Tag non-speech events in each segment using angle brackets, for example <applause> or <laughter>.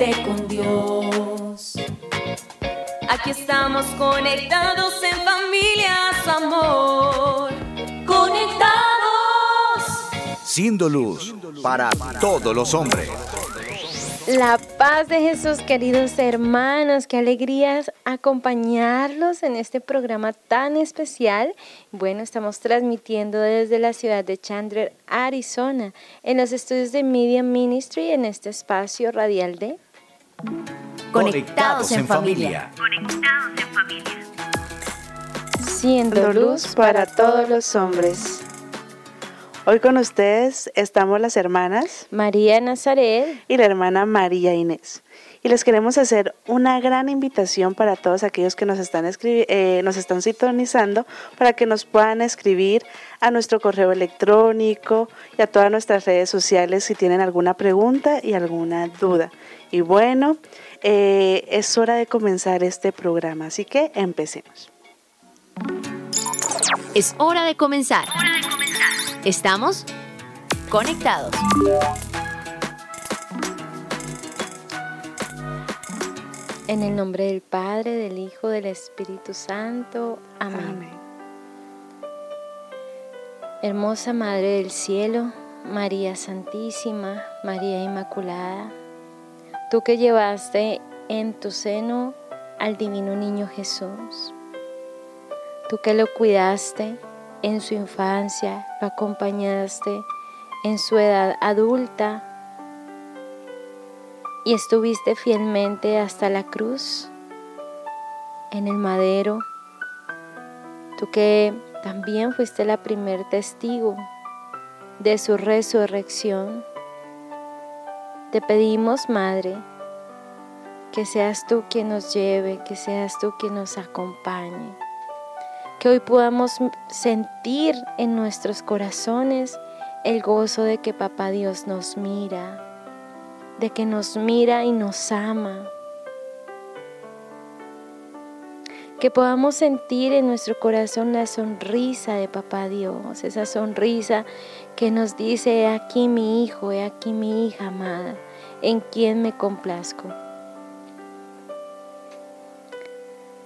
conéctate con Dios. Aquí estamos conectados en familia, su amor. Conectados. Siendo luz para todos los hombres. La paz de Jesús, queridos hermanos, qué alegrías acompañarlos en este programa tan especial. Bueno, estamos transmitiendo desde la ciudad de Chandler, Arizona, en los estudios de Media Ministry en este espacio radial de Conectados en familia. Conectados en familia. Siendo luz para todos los hombres. Hoy con ustedes estamos las hermanas María Nazaret y la hermana María Inés. Y les queremos hacer una gran invitación para todos aquellos que nos están, eh, nos están sintonizando para que nos puedan escribir a nuestro correo electrónico y a todas nuestras redes sociales si tienen alguna pregunta y alguna duda. Y bueno, eh, es hora de comenzar este programa, así que empecemos. Es hora de comenzar. Estamos conectados. En el nombre del Padre, del Hijo, del Espíritu Santo. Amén. Amén. Hermosa Madre del Cielo, María Santísima, María Inmaculada, tú que llevaste en tu seno al divino niño Jesús, tú que lo cuidaste en su infancia, lo acompañaste en su edad adulta y estuviste fielmente hasta la cruz, en el madero, tú que también fuiste la primer testigo de su resurrección. Te pedimos, Madre, que seas tú quien nos lleve, que seas tú quien nos acompañe, que hoy podamos sentir en nuestros corazones el gozo de que Papá Dios nos mira, de que nos mira y nos ama. Que podamos sentir en nuestro corazón la sonrisa de Papá Dios, esa sonrisa que nos dice, he aquí mi hijo, he aquí mi hija amada, en quien me complazco.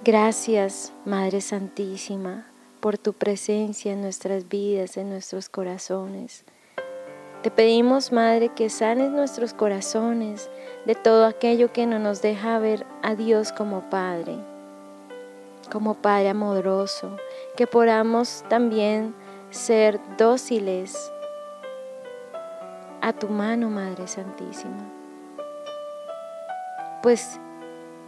Gracias, Madre Santísima, por tu presencia en nuestras vidas, en nuestros corazones. Te pedimos, Madre, que sanes nuestros corazones de todo aquello que no nos deja ver a Dios como Padre, como Padre amoroso, que podamos también ser dóciles a tu mano, Madre Santísima. Pues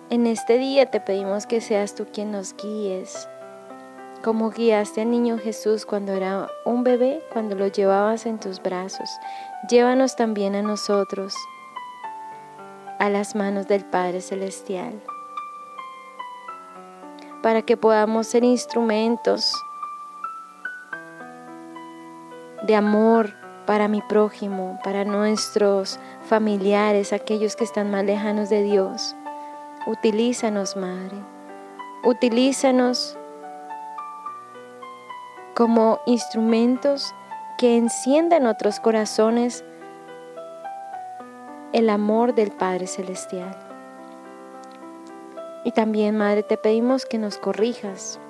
en este día te pedimos que seas tú quien nos guíes, como guiaste al niño Jesús cuando era un bebé, cuando lo llevabas en tus brazos. Llévanos también a nosotros a las manos del Padre Celestial, para que podamos ser instrumentos de amor para mi prójimo, para nuestros familiares, aquellos que están más lejanos de Dios. Utilízanos, Madre. Utilízanos como instrumentos que enciendan otros corazones el amor del Padre Celestial. Y también, Madre, te pedimos que nos corrijas.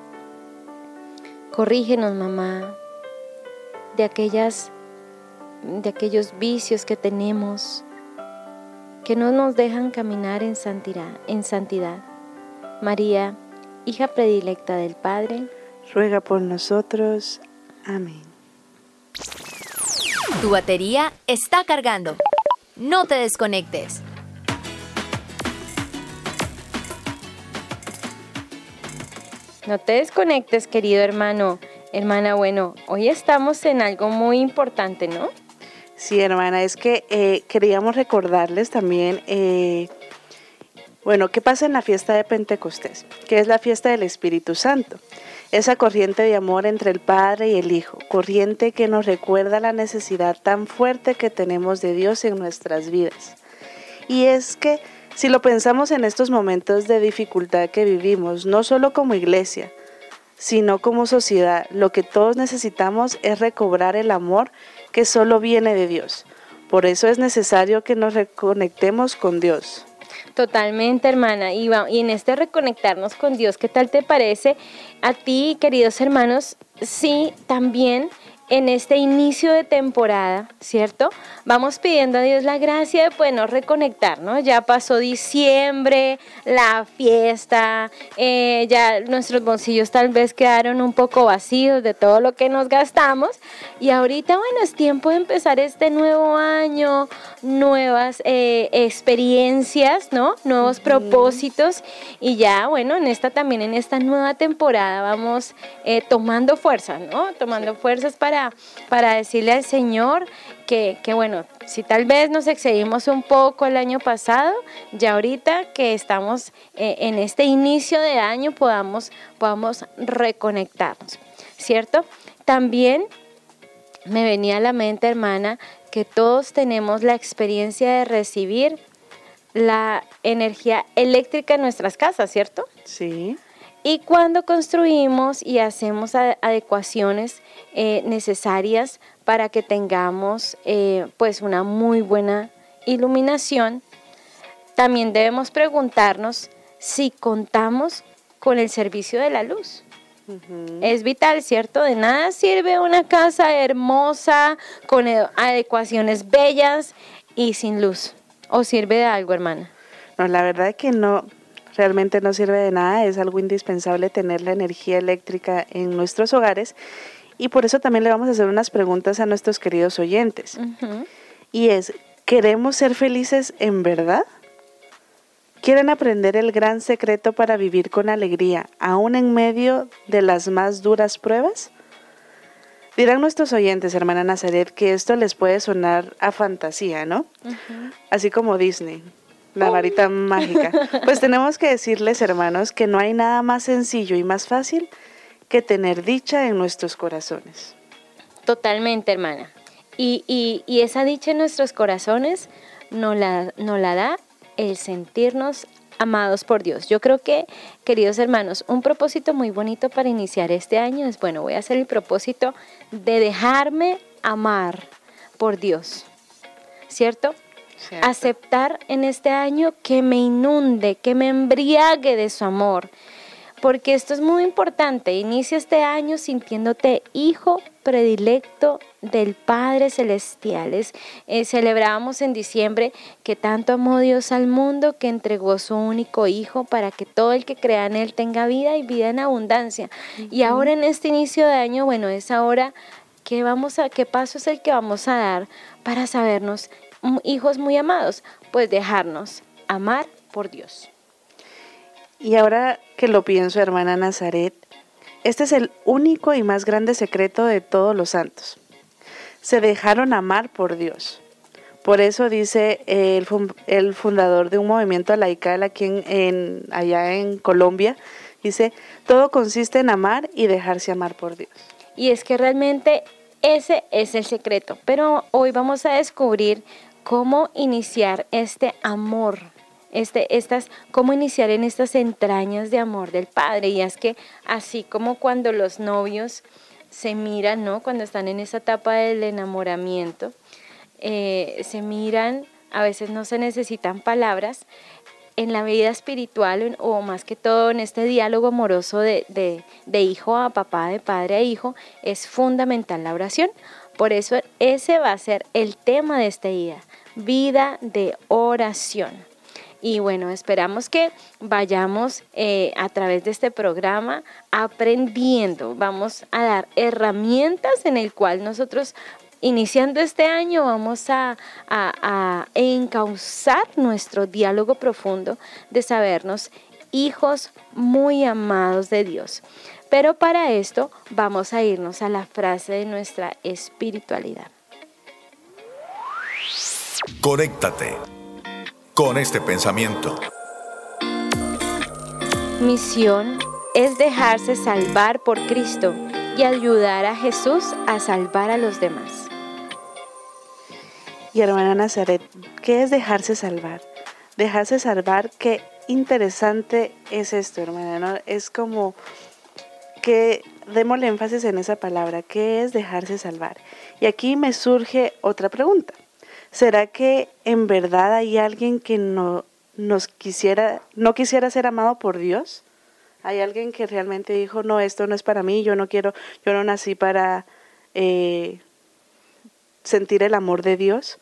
Corrígenos, mamá, de aquellas de aquellos vicios que tenemos que no nos dejan caminar en en santidad. María, hija predilecta del Padre, Ruega por nosotros. Amén. Tu batería está cargando. No te desconectes. no te desconectes, querido hermano, hermana. Bueno, hoy estamos en algo muy importante, ¿no? Sí, hermana, es que eh, queríamos recordarles también, eh, bueno, qué pasa en la fiesta de Pentecostés, que es la fiesta del Espíritu Santo. Esa corriente de amor entre el Padre y el Hijo, corriente que nos recuerda la necesidad tan fuerte que tenemos de Dios en nuestras vidas. Y es que si lo pensamos en estos momentos de dificultad que vivimos, no solo como iglesia, sino como sociedad. Lo que todos necesitamos es recobrar el amor que solo viene de Dios. Por eso es necesario que nos reconectemos con Dios. Totalmente, hermana. Y, y en este reconectarnos con Dios, ¿qué tal te parece a ti, queridos hermanos? Sí, también en este inicio de temporada, ¿cierto? Vamos pidiendo a Dios la gracia de podernos reconectar, ¿no? Ya pasó diciembre, la fiesta, eh, ya nuestros bolsillos tal vez quedaron un poco vacíos de todo lo que nos gastamos y ahorita, bueno, es tiempo de empezar este nuevo año, nuevas eh, experiencias, ¿no? Nuevos propósitos y ya, bueno, en esta también, en esta nueva temporada vamos eh, tomando fuerzas, ¿no? Tomando fuerzas para para, decirle al Señor que, bueno, si tal vez nos excedimos un poco el año pasado, ya ahorita que estamos eh, en este inicio de año podamos, podamos reconectarnos, ¿cierto? También me venía a la mente, hermana, que todos tenemos la experiencia de recibir la energía eléctrica en nuestras casas, ¿cierto? Sí. Y cuando construimos y hacemos adecuaciones eh, necesarias para que tengamos eh, pues una muy buena iluminación, también debemos preguntarnos si contamos con el servicio de la luz. Es vital, ¿cierto? De nada sirve una casa hermosa, con adecuaciones bellas y sin luz. ¿O sirve de algo, hermana? No, la verdad es que no, realmente no sirve de nada, es algo indispensable tener la energía eléctrica en nuestros hogares y por eso también le vamos a hacer unas preguntas a nuestros queridos oyentes. Y es, ¿queremos ser felices en verdad? ¿Quieren aprender el gran secreto para vivir con alegría, aún en medio de las más duras pruebas? Dirán nuestros oyentes, hermana Nazaret, que esto les puede sonar a fantasía, ¿no? Así como Disney la varita mágica. Pues tenemos que decirles, hermanos, que no hay nada más sencillo y más fácil que tener dicha en nuestros corazones. Totalmente, hermana. Y, esa dicha en nuestros corazones nos la, no la da el sentirnos amados por Dios. Yo creo que, queridos hermanos, un propósito muy bonito para iniciar este año es, bueno, voy a hacer el propósito de dejarme amar por Dios, ¿cierto? Aceptar en este año que me inunde, que me embriague de su amor. Porque esto es muy importante. Inicia este año sintiéndote hijo predilecto del Padre Celestial. Eh, celebrábamos en diciembre que tanto amó Dios al mundo que entregó su único Hijo para que todo el que crea en Él tenga vida y vida en abundancia. Y ahora en este inicio de año, bueno, es ahora ¿qué, vamos a, qué paso es el que vamos a dar para sabernos hijos muy amados, pues dejarnos amar por Dios. Y ahora que lo pienso, hermana Nazaret, este es el único y más grande secreto de todos los santos. Se dejaron amar por Dios. Por eso dice el, fundador de un movimiento laical aquí en, allá en Colombia, dice, todo consiste en amar y dejarse amar por Dios. Y es que realmente ese es el secreto. Pero hoy vamos a descubrir cómo iniciar este amor, este, estas, cómo iniciar en estas entrañas de amor del Padre. Y es que así como cuando los novios se miran, ¿no? Cuando están en esa etapa del enamoramiento, eh, se miran, a veces no se necesitan palabras. En la vida espiritual o más que todo en este diálogo amoroso de, de hijo a papá, de padre a hijo, es fundamental la oración. Por eso ese va a ser el tema de este día, vida de oración. Y bueno, esperamos que vayamos eh, a través de este programa aprendiendo. Vamos a dar herramientas en el cual nosotros iniciando este año vamos a, a, encauzar nuestro diálogo profundo de sabernos hijos muy amados de Dios. Pero para esto vamos a irnos a la frase de nuestra espiritualidad. Conéctate con este pensamiento. Misión es dejarse salvar por Cristo y ayudar a Jesús a salvar a los demás. Y hermana Nazaret, ¿qué es dejarse salvar? Dejarse salvar, qué interesante es esto, hermana, Es como que démosle énfasis en esa palabra, que es dejarse salvar. Y aquí me surge otra pregunta. ¿Será que en verdad hay alguien que no nos quisiera, no quisiera ser amado por Dios? ¿Hay alguien que realmente dijo, no, esto no es para mí, yo no quiero, yo no nací para eh, sentir el amor de Dios?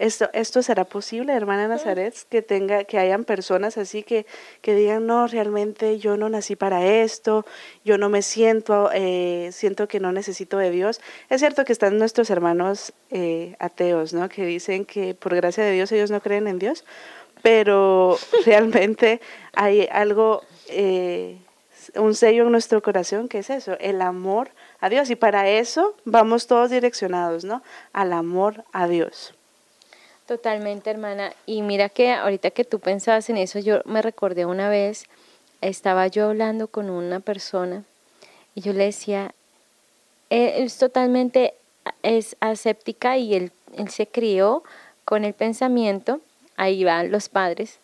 Esto, esto será posible, hermana Nazaret, que tenga, que hayan personas así que, que digan, no, realmente yo no nací para esto, yo no me siento, eh, siento que no necesito de Dios. Es cierto que están nuestros hermanos eh, ateos, ¿no? Que dicen que por gracia de Dios ellos no creen en Dios, pero <laughs> realmente hay algo, eh, un sello en nuestro corazón que es eso, el amor a Dios. Y para eso vamos todos direccionados, ¿no? Al amor a Dios. Totalmente, hermana. Y mira que ahorita que tú pensabas en eso, yo me recordé una vez, estaba yo hablando con una persona y yo le decía, él es totalmente es aséptica y él, él se crió con el pensamiento, ahí van los padres,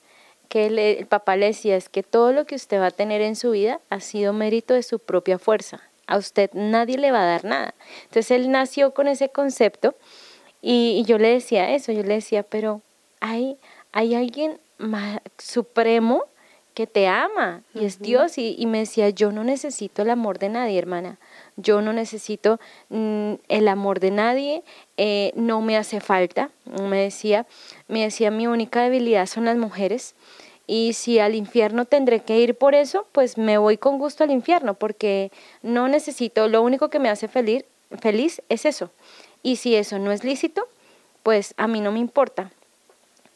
que el papá le decía es que todo lo que usted va a tener en su vida ha sido mérito de su propia fuerza. A usted nadie le va a dar nada. Entonces él nació con ese concepto y, yo le decía eso, yo le decía, pero hay, hay alguien más supremo que te ama y es Dios. Y, me decía, yo no necesito el amor de nadie, hermana. Yo no necesito mm, el amor de nadie, eh, no me hace falta. Me decía, me decía, mi única debilidad son las mujeres. Y si al infierno tendré que ir por eso, pues me voy con gusto al infierno, porque no necesito, lo único que me hace feliz, feliz es eso. Y si eso no es lícito, pues a mí no me importa.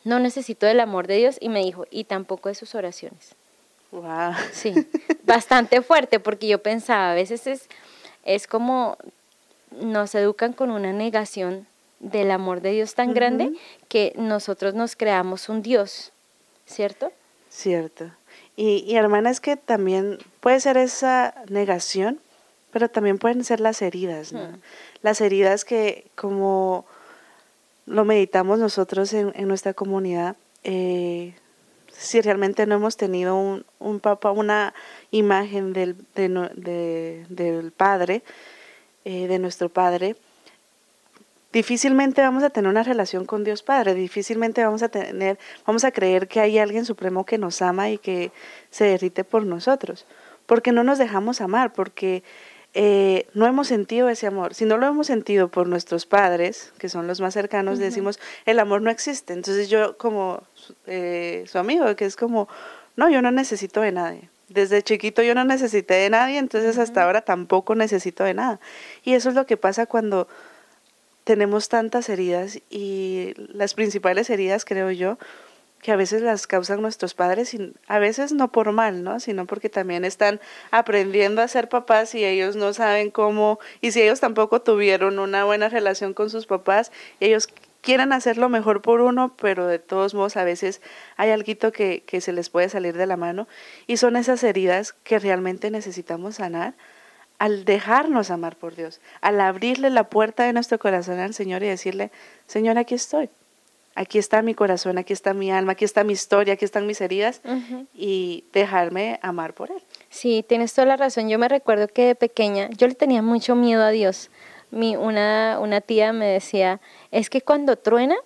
No necesito del amor de Dios y me dijo, y tampoco de sus oraciones. Wow. Sí, bastante fuerte porque yo pensaba, a veces es, es como nos educan con una negación del amor de Dios tan grande que nosotros nos creamos un Dios, ¿cierto? Cierto. Y, y hermana, es que también puede ser esa negación, pero también pueden ser las heridas, ¿no? las heridas que como lo meditamos nosotros en, nuestra comunidad, eh, si realmente no hemos tenido un, un papá, una imagen del, del Padre, eh, de nuestro Padre, difícilmente vamos a tener una relación con Dios Padre, difícilmente vamos a tener, vamos a creer que hay alguien supremo que nos ama y que se derrite por nosotros, porque no nos dejamos amar, porque eh, no hemos sentido ese amor. Si no lo hemos sentido por nuestros padres, que son los más cercanos, decimos, el amor no existe. Entonces yo como eh, su amigo, que es como, no, yo no necesito de nadie. Desde chiquito yo no necesité de nadie, entonces hasta ahora tampoco necesito de nada. Y eso es lo que pasa cuando tenemos tantas heridas y las principales heridas, creo yo, que a veces las causan nuestros padres, y a veces no por mal, ¿no? Sino porque también están aprendiendo a ser papás y ellos no saben cómo, y si ellos tampoco tuvieron una buena relación con sus papás, ellos quieren hacer lo mejor por uno, pero de todos modos a veces hay algo que, que se les puede salir de la mano y son esas heridas que realmente necesitamos sanar al dejarnos amar por Dios, al abrirle la puerta de nuestro corazón al Señor y decirle, Señor, aquí estoy aquí está mi corazón, aquí está mi alma, aquí está mi historia, aquí están mis heridas y dejarme amar por Él. Sí, tienes toda la razón. Yo me recuerdo que de pequeña yo le tenía mucho miedo a Dios. Mi, una, una tía me decía, es que cuando truena,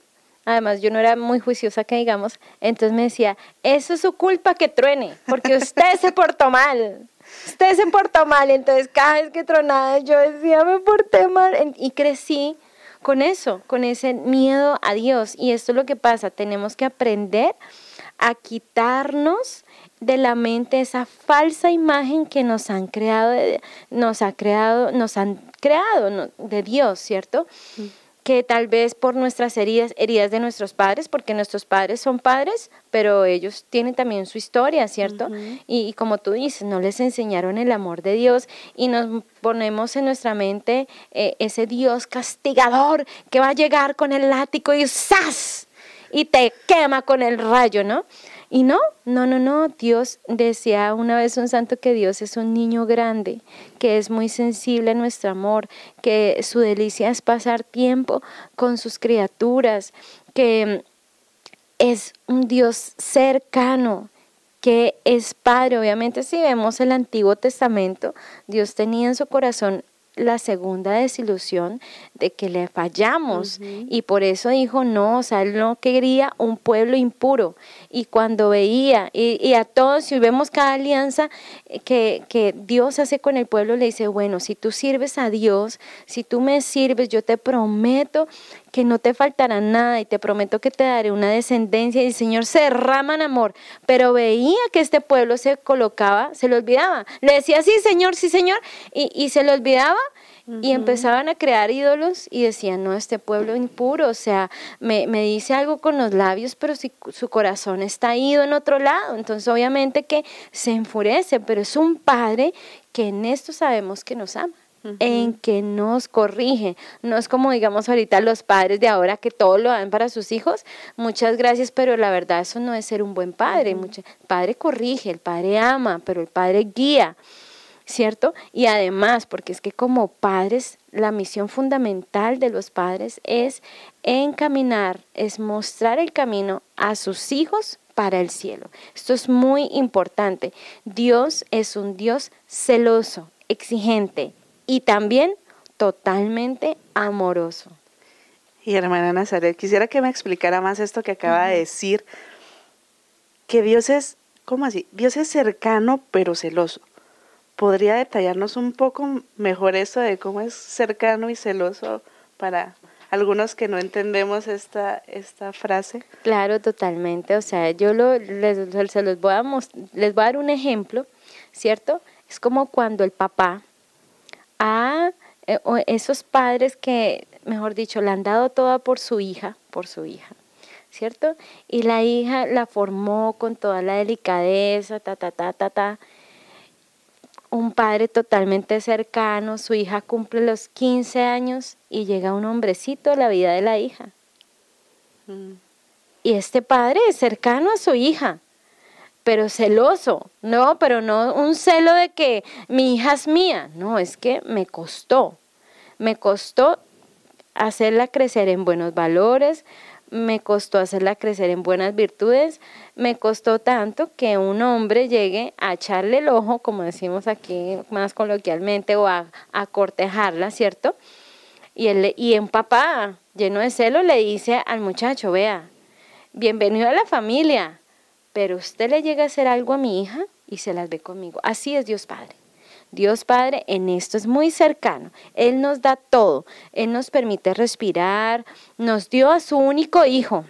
además yo no era muy juiciosa que digamos, entonces me decía, eso es su culpa que truene, porque usted se portó mal. Usted se portó mal, entonces cada vez que tronaba yo decía, me porté mal y crecí con eso, con ese miedo a Dios. Y esto es lo que pasa, tenemos que aprender a quitarnos de la mente esa falsa imagen que nos han creado, nos ha creado, nos han creado de Dios, ¿cierto? Que tal vez por nuestras heridas, heridas de nuestros padres, porque nuestros padres son padres, pero ellos tienen también su historia, ¿cierto? y, como tú dices, no les enseñaron el amor de Dios y nos ponemos en nuestra mente eh, ese Dios castigador que va a llegar con el látigo y ¡zas! y te quema con el rayo, ¿no? Y no, no, no, no, Dios decía una vez un santo que Dios es un niño grande, que es muy sensible a nuestro amor, que su delicia es pasar tiempo con sus criaturas, que es un Dios cercano, que es padre. Obviamente si vemos el Antiguo Testamento, Dios tenía en su corazón la segunda desilusión de que le fallamos. Y por eso dijo no, o sea, él no quería un pueblo impuro y cuando veía y, a todos, si vemos cada alianza que, que, Dios hace con el pueblo, le dice, bueno, si tú sirves a Dios, si tú me sirves, yo te prometo que no te faltará nada y te prometo que te daré una descendencia y el Señor se derrama en amor, pero veía que este pueblo se colocaba, se lo olvidaba, le decía sí Señor, sí Señor, y, y se le olvidaba y empezaban a crear ídolos y decían, no, este pueblo impuro, o sea, me, me, dice algo con los labios, pero si su corazón está ido en otro lado. Entonces obviamente que se enfurece, pero es un padre que en esto sabemos que nos ama en que nos corrige. No es como digamos ahorita los padres de ahora que todo lo dan para sus hijos. Muchas gracias, pero la verdad eso no es ser un buen padre. el padre corrige, el padre ama, pero el padre guía. ¿Cierto? Y además, porque es que como padres, la misión fundamental de los padres es encaminar, es mostrar el camino a sus hijos para el cielo. Esto es muy importante. Dios es un Dios celoso, exigente y también totalmente amoroso. Y hermana Nazaret, quisiera que me explicara más esto que acaba de decir, que Dios es, ¿cómo así? Dios es cercano pero celoso. ¿Podría detallarnos un poco mejor eso de cómo es cercano y celoso para algunos que no entendemos esta, esta frase? Claro, totalmente. O sea, yo lo, les, se los voy a les voy a dar un ejemplo, ¿cierto? Es como cuando el papá a eh, esos padres que, mejor dicho, le han dado toda por su hija, por su hija, ¿cierto? Y la hija la formó con toda la delicadeza, ta, ta, ta, ta, ta un padre totalmente cercano, su hija cumple los 15 años y llega un hombrecito a la vida de la hija. Mm. Y este padre es cercano a su hija, pero celoso, no, pero no un celo de que mi hija es mía, no, es que me costó, me costó hacerla crecer en buenos valores, me costó hacerla crecer en buenas virtudes, me costó tanto que un hombre llegue a echarle el ojo, como decimos aquí más coloquialmente, o a, cortejarla, ¿cierto? Y, él, y un papá lleno de celo le dice al muchacho, vea, bienvenido a la familia, pero usted le llega a hacer algo a mi hija y se las ve conmigo. Así es Dios Padre. Dios Padre en esto es muy cercano. Él nos da todo. Él nos permite respirar. Nos dio a su único hijo.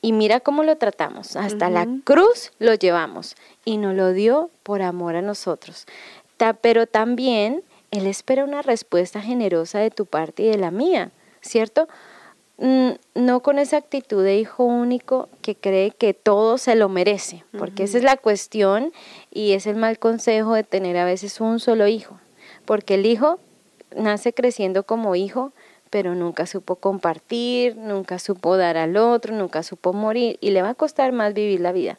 Y mira cómo lo tratamos. Hasta la cruz lo llevamos. Y nos lo dio por amor a nosotros. pero también Él espera una respuesta generosa de tu parte y de la mía. ¿Cierto? No con esa actitud de hijo único que cree que todo se lo merece, porque esa es la cuestión y es el mal consejo de tener a veces un solo hijo, porque el hijo nace creciendo como hijo, pero nunca supo compartir, nunca supo dar al otro, nunca supo morir y le va a costar más vivir la vida.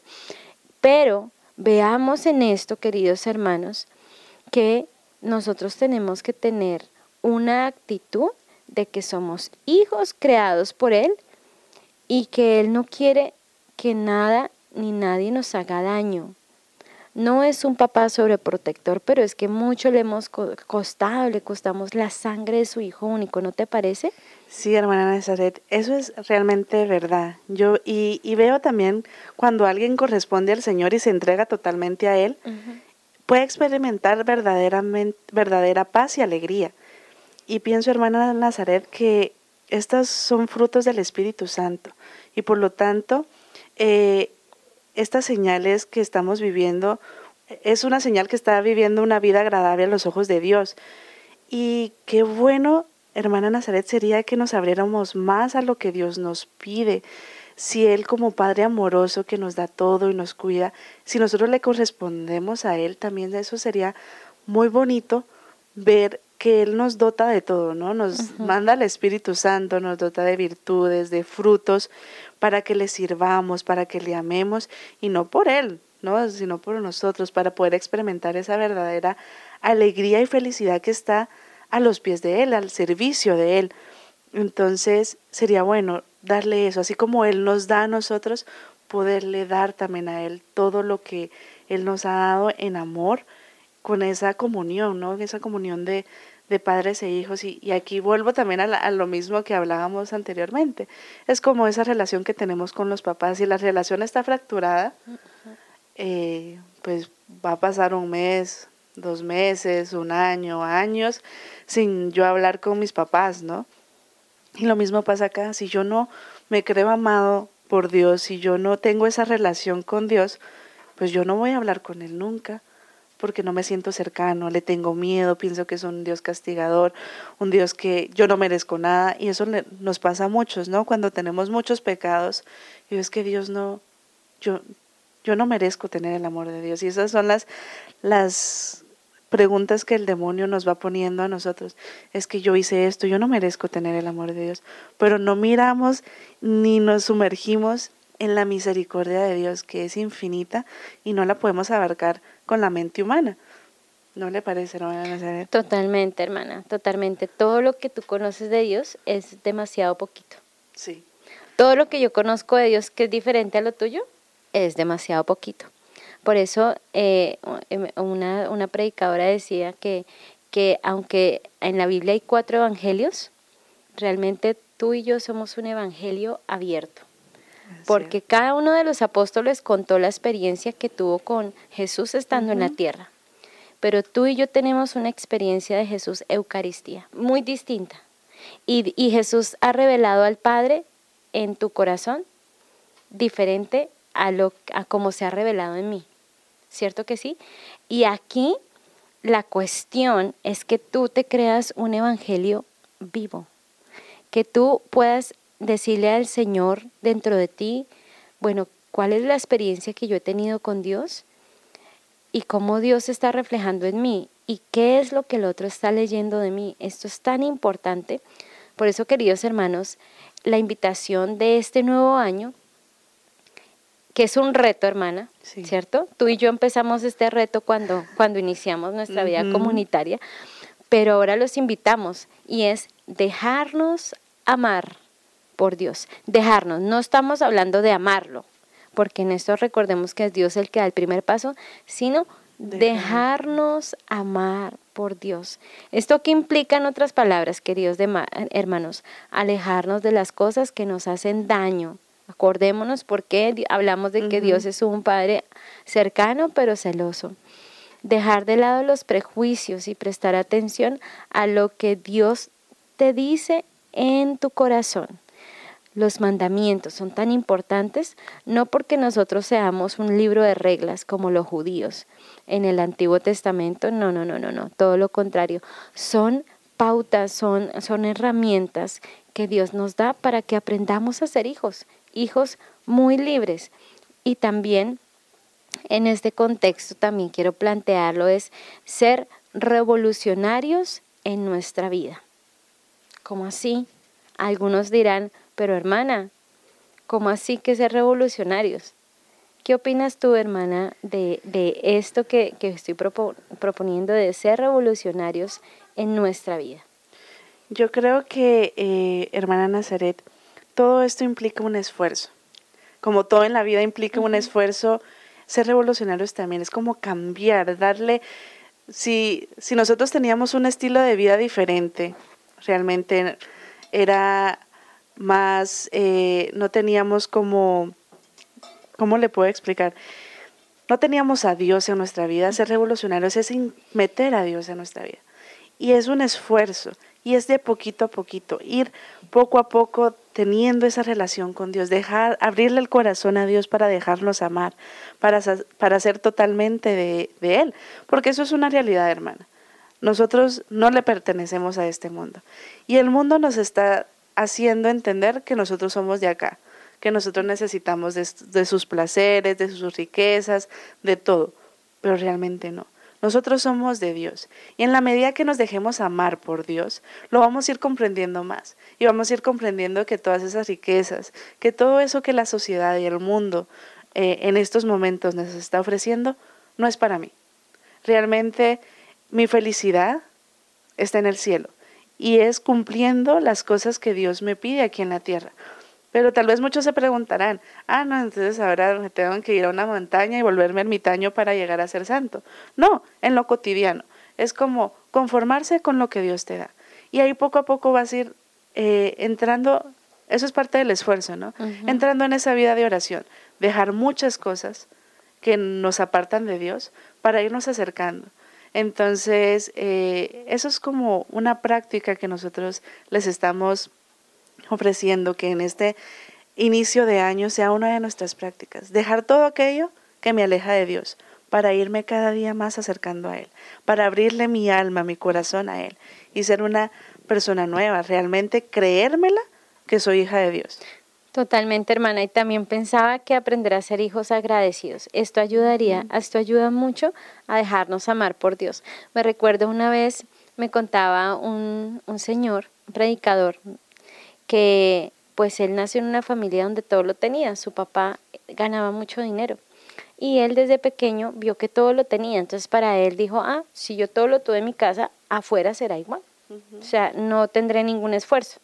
Pero veamos en esto, queridos hermanos, que nosotros tenemos que tener una actitud de que somos hijos creados por Él y que Él no quiere que nada ni nadie nos haga daño. No es un papá sobreprotector, pero es que mucho le hemos costado, le costamos la sangre de su hijo único, ¿no te parece? Sí, hermana Nazaret, eso es realmente verdad. Yo y, veo también cuando alguien corresponde al Señor y se entrega totalmente a Él, puede experimentar verdaderamente, verdadera paz y alegría. Y pienso, hermana Nazaret, que estos son frutos del Espíritu Santo. Y por lo tanto, eh, estas señales que estamos viviendo es una señal que está viviendo una vida agradable a los ojos de Dios. Y qué bueno, hermana Nazaret, sería que nos abriéramos más a lo que Dios nos pide. Si Él como Padre amoroso que nos da todo y nos cuida, si nosotros le correspondemos a Él, también eso sería muy bonito ver que Él nos dota de todo, ¿no? Nos manda el Espíritu Santo, nos dota de virtudes, de frutos, para que le sirvamos, para que le amemos, y no por Él, ¿no? Sino por nosotros, para poder experimentar esa verdadera alegría y felicidad que está a los pies de Él, al servicio de Él. Entonces sería bueno darle eso, así como Él nos da a nosotros, poderle dar también a Él todo lo que Él nos ha dado en amor, con esa comunión, ¿no? Esa comunión de, de padres e hijos. Y, aquí vuelvo también a, lo mismo que hablábamos anteriormente. Es como esa relación que tenemos con los papás. Si la relación está fracturada, eh, pues va a pasar un mes, dos meses, un año, años, sin yo hablar con mis papás, ¿no? Y lo mismo pasa acá. Si yo no me creo amado por Dios, si yo no tengo esa relación con Dios, pues yo no voy a hablar con Él nunca porque no me siento cercano, le tengo miedo, pienso que es un Dios castigador, un Dios que yo no merezco nada y eso nos pasa a muchos, ¿no? Cuando tenemos muchos pecados y es que Dios no, yo, yo no merezco tener el amor de Dios y esas son las, las preguntas que el demonio nos va poniendo a nosotros. Es que yo hice esto, yo no merezco tener el amor de Dios, pero no miramos ni nos sumergimos en la misericordia de Dios que es infinita y no la podemos abarcar con la mente humana. ¿No le parece, Totalmente, hermana, totalmente. Todo lo que tú conoces de Dios es demasiado poquito. Sí. Todo lo que yo conozco de Dios que es diferente a lo tuyo es demasiado poquito. Por eso eh, em, una, una, predicadora decía que, que aunque en la Biblia hay cuatro evangelios, realmente tú y yo somos un evangelio abierto porque cada uno de los apóstoles contó la experiencia que tuvo con Jesús estando en la tierra. Pero tú y yo tenemos una experiencia de Jesús Eucaristía, muy distinta. Y, y Jesús ha revelado al Padre en tu corazón diferente a, lo, a como se ha revelado en mí. ¿Cierto que sí? Y aquí la cuestión es que tú te creas un evangelio vivo, que tú puedas decirle al Señor dentro de ti, bueno, ¿cuál es la experiencia que yo he tenido con Dios? Y cómo Dios está reflejando en mí y qué es lo que el otro está leyendo de mí. Esto es tan importante. Por eso, queridos hermanos, la invitación de este nuevo año, que es un reto, hermana, ¿cierto? Tú y yo empezamos este reto cuando, cuando iniciamos nuestra vida comunitaria, pero ahora los invitamos y es dejarnos amar por Dios. Dejarnos, no estamos hablando de amarlo, porque en esto recordemos que es Dios el que da el primer paso, sino dejarnos amar por Dios. ¿Esto qué implica en otras palabras, queridos hermanos? Alejarnos de las cosas que nos hacen daño. Acordémonos porque hablamos de que Dios es un Padre cercano pero celoso. Dejar de lado los prejuicios y prestar atención a lo que Dios te dice en tu corazón los mandamientos son tan importantes no porque nosotros seamos un libro de reglas como los judíos en el Antiguo Testamento, no, no, no, no, no, todo lo contrario, son pautas, son, son herramientas que Dios nos da para que aprendamos a ser hijos, hijos muy libres. Y también en este contexto también quiero plantearlo es ser revolucionarios en nuestra vida. ¿Cómo así? Algunos dirán, pero hermana, ¿cómo así que ser revolucionarios? ¿Qué opinas tú, hermana, de, esto que, estoy proponiendo de ser revolucionarios en nuestra vida? Yo creo que, eh, hermana Nazaret, todo esto implica un esfuerzo. Como todo en la vida implica un esfuerzo, ser revolucionarios también es como cambiar, darle, si, si nosotros teníamos un estilo de vida diferente, realmente era más eh, no teníamos como, ¿cómo le puedo explicar? No teníamos a Dios en nuestra vida. Ser revolucionarios es meter a Dios en nuestra vida. Y es un esfuerzo. Y es de poquito a poquito, ir poco a poco teniendo esa relación con Dios, dejar, abrirle el corazón a Dios para dejarnos amar, para, para ser totalmente de, de Él. Porque eso es una realidad, hermana. Nosotros no le pertenecemos a este mundo. Y el mundo nos está haciendo entender que nosotros somos de acá, que nosotros necesitamos de, sus placeres, de sus riquezas, de todo, pero realmente no. Nosotros somos de Dios. Y en la medida que nos dejemos amar por Dios, lo vamos a ir comprendiendo más. Y vamos a ir comprendiendo que todas esas riquezas, que todo eso que la sociedad y el mundo eh, en estos momentos nos está ofreciendo, no es para mí. Realmente mi felicidad está en el cielo y es cumpliendo las cosas que Dios me pide aquí en la tierra. Pero tal vez muchos se preguntarán, ah, no, entonces ahora me tengo que ir a una montaña y volverme ermitaño para llegar a ser santo. No, en lo cotidiano. Es como conformarse con lo que Dios te da. Y ahí poco a poco vas a ir eh, entrando, eso es parte del esfuerzo, ¿no? Entrando en esa vida de oración, dejar muchas cosas que nos apartan de Dios para irnos acercando. Entonces, eh, eso es como una práctica que nosotros les estamos ofreciendo, que en este inicio de año sea una de nuestras prácticas. Dejar todo aquello que me aleja de Dios para irme cada día más acercando a Él, para abrirle mi alma, mi corazón a Él y ser una persona nueva, realmente creérmela que soy hija de Dios. Totalmente, hermana. Y también pensaba que aprender a ser hijos agradecidos. Esto ayudaría, esto ayuda mucho a dejarnos amar por Dios. Me recuerdo una vez, me contaba un, un señor, un predicador, que pues él nació en una familia donde todo lo tenía. Su papá ganaba mucho dinero. Y él desde pequeño vio que todo lo tenía. Entonces para él dijo, ah, si yo todo lo tuve en mi casa, afuera será igual. O sea, no tendré ningún esfuerzo.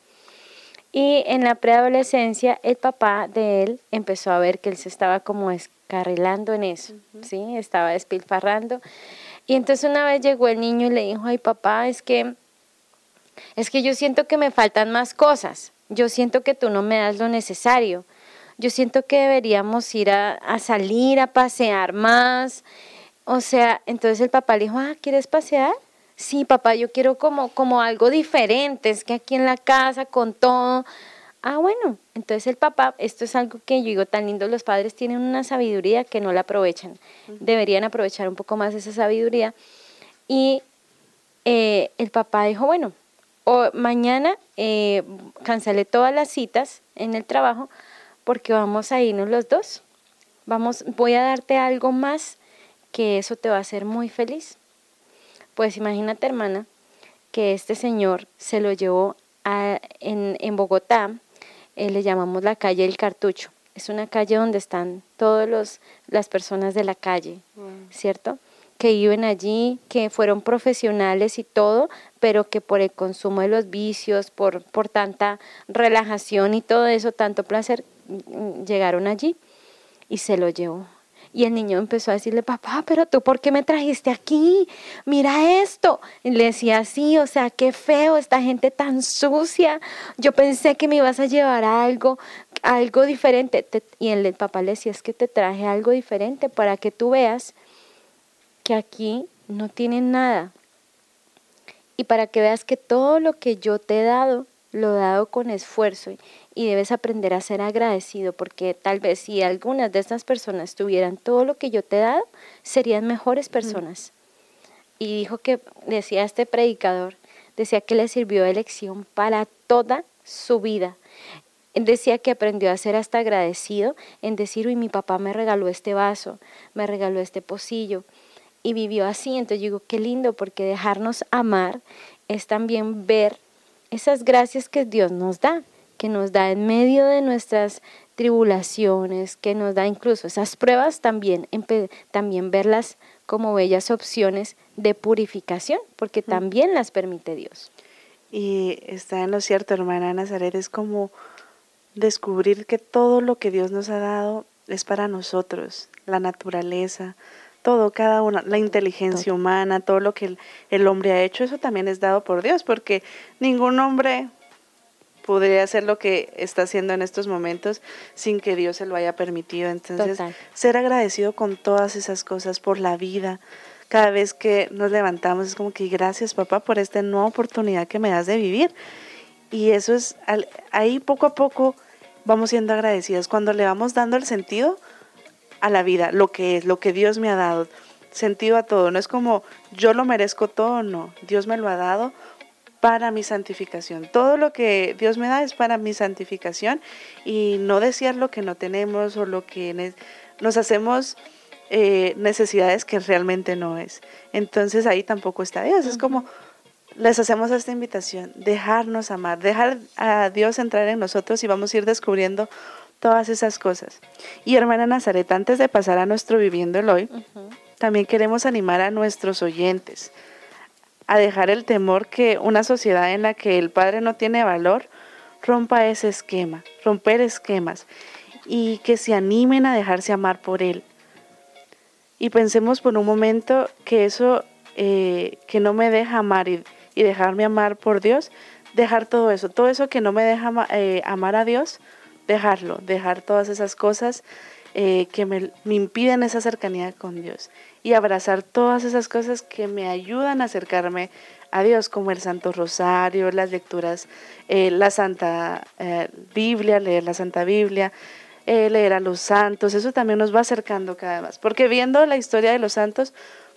Y en la preadolescencia el papá de él empezó a ver que él se estaba como escarrilando en eso, ¿sí? Estaba despilfarrando. Y entonces una vez llegó el niño y le dijo, ay papá, es que, es que yo siento que me faltan más cosas. Yo siento que tú no me das lo necesario. Yo siento que deberíamos ir a, a salir, a pasear más. O sea, entonces el papá le dijo, ah, ¿quieres pasear? Sí, papá, yo quiero como, como algo diferente, es que aquí en la casa con todo. Ah, bueno, entonces el papá, esto es algo que yo digo tan lindo, los padres tienen una sabiduría que no la aprovechan, deberían aprovechar un poco más esa sabiduría. Y eh, el papá dijo, bueno, o mañana eh, cancelé todas las citas en el trabajo porque vamos a irnos los dos. Vamos, voy a darte algo más que eso te va a hacer muy feliz. Pues imagínate, hermana, que este señor se lo llevó a, en, en, Bogotá, eh, le llamamos la calle El Cartucho. Es una calle donde están todas las personas de la calle, ¿cierto? Que viven allí, que fueron profesionales y todo, pero que por el consumo de los vicios, por, por tanta relajación y todo eso, tanto placer, mm, llegaron allí y se lo llevó y el niño empezó a decirle, papá, pero tú, ¿por qué me trajiste aquí? Mira esto. Y le decía, sí, o sea, qué feo, esta gente tan sucia. Yo pensé que me ibas a llevar a algo, algo diferente. Y el papá le decía, es que te traje algo diferente para que tú veas que aquí no tienen nada. Y para que veas que todo lo que yo te he dado, lo he dado con esfuerzo y debes aprender a ser agradecido porque tal vez si algunas de estas personas tuvieran todo lo que yo te he dado, serían mejores personas. Y dijo que, decía este predicador, decía que le sirvió de lección para toda su vida. Decía que aprendió a ser hasta agradecido en decir, uy, mi papá me regaló este vaso, me regaló este pocillo. Y vivió así. Entonces digo, qué lindo, porque dejarnos amar es también ver esas gracias que Dios nos da que nos da en medio de nuestras tribulaciones, que nos da incluso esas pruebas también, también verlas como bellas opciones de purificación, porque también las permite Dios. Y está en lo cierto, hermana Nazaret, es como descubrir que todo lo que Dios nos ha dado es para nosotros, la naturaleza, todo, cada una, la inteligencia humana, todo lo que el, el, hombre ha hecho, eso también es dado por Dios, porque ningún hombre podría hacer lo que está haciendo en estos momentos sin que Dios se lo haya permitido. Entonces, ser agradecido con todas esas cosas, por la vida. Cada vez que nos levantamos es como que gracias papá por esta nueva oportunidad que me das de vivir. Y eso es, ahí poco a poco vamos siendo agradecidos. Cuando le vamos dando el sentido a la vida, lo que es, lo que Dios me ha dado, sentido a todo. No es como yo lo merezco todo, no. Dios me lo ha dado para mi santificación. Todo lo que Dios me da es para mi santificación y no desear lo que no tenemos o lo que nos hacemos eh, necesidades que realmente no es. Entonces ahí tampoco está Dios. Es como les hacemos esta invitación, dejarnos amar, dejar a Dios entrar en nosotros y vamos a ir descubriendo todas esas cosas. Y hermana Nazaret, antes de pasar a nuestro viviendo el hoy, también queremos animar a nuestros oyentes a dejar el temor que una sociedad en la que el padre no tiene valor rompa ese esquema, romper esquemas y que se animen a dejarse amar por Él. Y pensemos por un momento que eso eh, que no me deja amar y, dejarme amar por Dios, dejar todo eso, todo eso que no me deja eh, amar a Dios, dejarlo, dejar todas esas cosas eh, que me, impiden esa cercanía con Dios. Y abrazar todas esas cosas que me ayudan a acercarme a Dios, como el Santo Rosario, las lecturas, la Santa Biblia, leer la Santa Biblia, eh, leer a los santos, eso también nos va acercando cada vez más, porque viendo la historia de los santos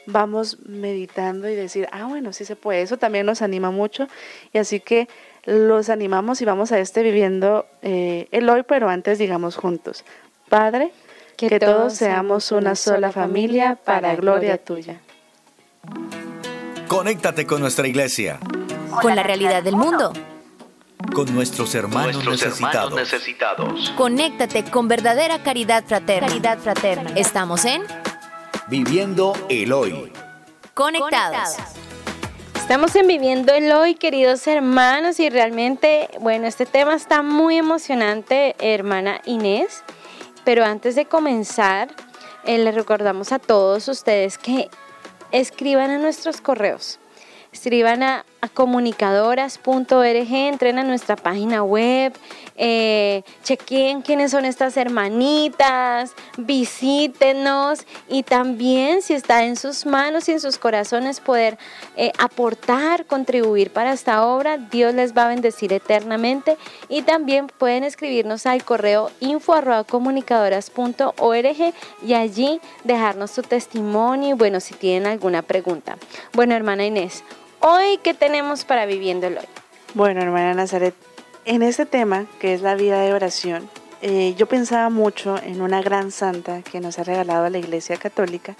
vamos meditando y decir, ah, bueno, sí se puede, eso también nos anima mucho. Y así que los animamos y vamos a este viviendo eh, el hoy, pero antes digamos juntos, Padre, que, todos seamos una sola familia para gloria tuya. Conéctate con nuestra iglesia. Con la realidad del mundo con nuestros hermanos, necesitados. Conéctate con verdadera caridad fraterna. Caridad fraterna. Estamos en Viviendo el Hoy. Conectados. Estamos en Viviendo el Hoy, queridos hermanos, y realmente, bueno, este tema está muy emocionante, hermana Inés. Pero antes de comenzar, eh, les recordamos a todos ustedes que escriban a nuestros correos escriban a, comunicadoras.org, entren a nuestra página web, eh, chequen quiénes son estas hermanitas, visítenos y también si está en sus manos y en sus corazones poder eh, aportar, contribuir para esta obra, Dios les va a bendecir eternamente y también pueden escribirnos al correo info comunicadoras.org y allí dejarnos su testimonio y bueno, si tienen alguna pregunta. Bueno, hermana Inés, Hoy, ¿qué tenemos para viviéndolo hoy? Bueno, hermana Nazaret, en este tema, que es la vida de oración, eh, yo pensaba mucho en una gran santa que nos ha regalado la Iglesia Católica,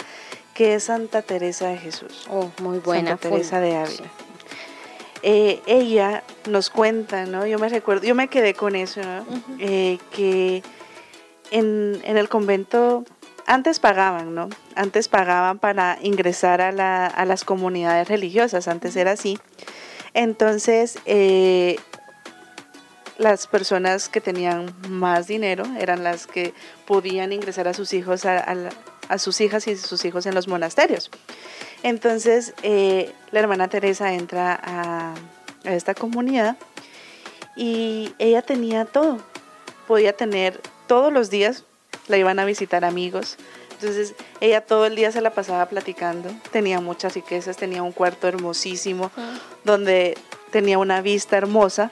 que es Santa Teresa de Jesús. Oh, muy buena. Santa Teresa de Ávila. Eh, ella nos cuenta, ¿no? Yo me recuerdo, yo me quedé con eso, ¿no? Eh, que en, en el convento antes pagaban, ¿no? Antes pagaban para ingresar a, las comunidades religiosas, antes era así. Entonces, eh, las personas que tenían más dinero eran las que podían ingresar a sus hijos, a, sus hijas y sus hijos en los monasterios. Entonces, eh, la hermana Teresa entra a, a esta comunidad y ella tenía todo. Podía tener todos los días la iban a visitar amigos. Entonces ella todo el día se la pasaba platicando, tenía muchas riquezas, tenía un cuarto hermosísimo donde tenía una vista hermosa,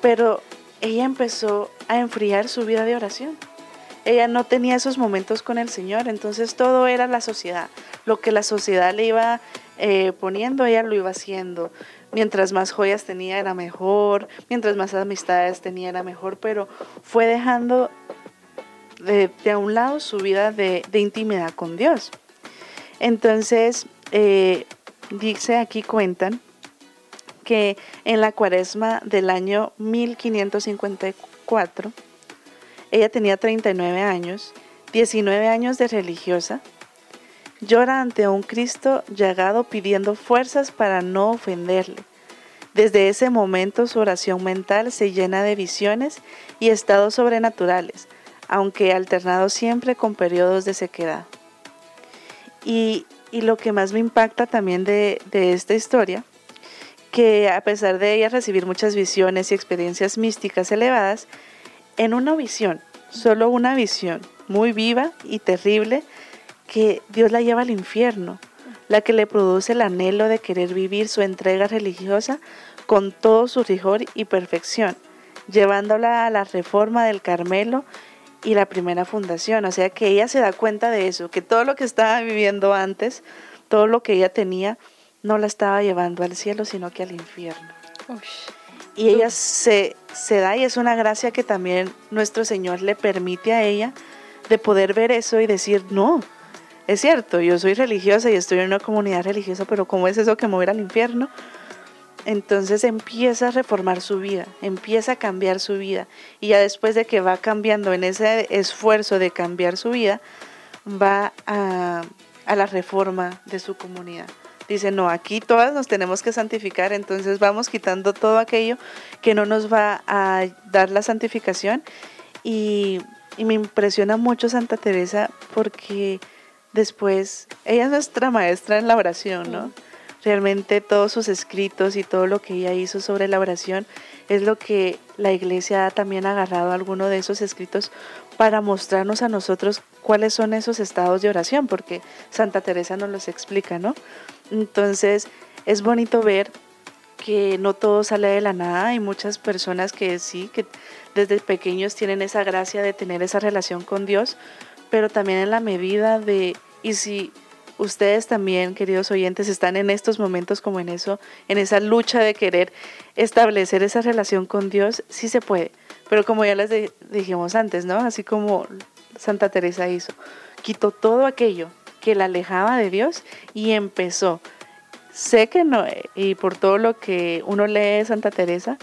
pero ella empezó a enfriar su vida de oración. Ella no tenía esos momentos con el Señor, entonces todo era la sociedad. Lo que la sociedad le iba eh, poniendo, ella lo iba haciendo. Mientras más joyas tenía era mejor, mientras más amistades tenía era mejor, pero fue dejando de, a un lado su vida de, intimidad con Dios. Entonces, eh, dice aquí, cuentan, que en la cuaresma del año 1554, ella tenía 39 años, 19 años de religiosa, llora ante un Cristo llagado pidiendo fuerzas para no ofenderle. Desde ese momento su oración mental se llena de visiones y estados sobrenaturales, aunque alternado siempre con periodos de sequedad. Y, lo que más me impacta también de, esta historia, que a pesar de ella recibir muchas visiones y experiencias místicas elevadas, en una visión, solo una visión muy viva y terrible, que Dios la lleva al infierno, la que le produce el anhelo de querer vivir su entrega religiosa con todo su rigor y perfección, llevándola a la reforma del Carmelo y la primera fundación. O sea que ella se da cuenta de eso, que todo lo que estaba viviendo antes, todo lo que ella tenía, no la estaba llevando al cielo, sino que al infierno. Y ella se, se da y es una gracia que también nuestro Señor le permite a ella de poder ver eso y decir, no, es cierto, yo soy religiosa y estoy en una comunidad religiosa, pero ¿cómo es eso que mover al infierno? entonces empieza a reformar su vida, empieza a cambiar su vida. Y ya después de que va cambiando en ese esfuerzo de cambiar su vida, va a, la reforma de su comunidad, dice, no, aquí todas nos tenemos que santificar, entonces vamos quitando todo aquello que no nos va a dar la santificación. Y, y me impresiona mucho Santa Teresa porque después, ella es nuestra maestra en la oración, ¿no? Realmente todos sus escritos y todo lo que ella hizo sobre la oración es lo que la iglesia ha también agarrado alguno de esos escritos para mostrarnos a nosotros cuáles son esos estados de oración, porque Santa Teresa nos los explica, ¿no? Entonces es bonito ver que no todo sale de la nada, hay muchas personas que sí, que desde pequeños tienen esa gracia de tener esa relación con Dios, pero también en la medida de, y si ustedes también, queridos oyentes, están en estos momentos como en eso, en esa lucha de querer establecer esa relación con Dios, sí se puede. Pero como ya les dijimos antes, ¿no? Así como Santa Teresa hizo, quitó todo aquello que la alejaba de Dios y empezó. Sé que no, y por todo lo que uno lee de Santa Teresa,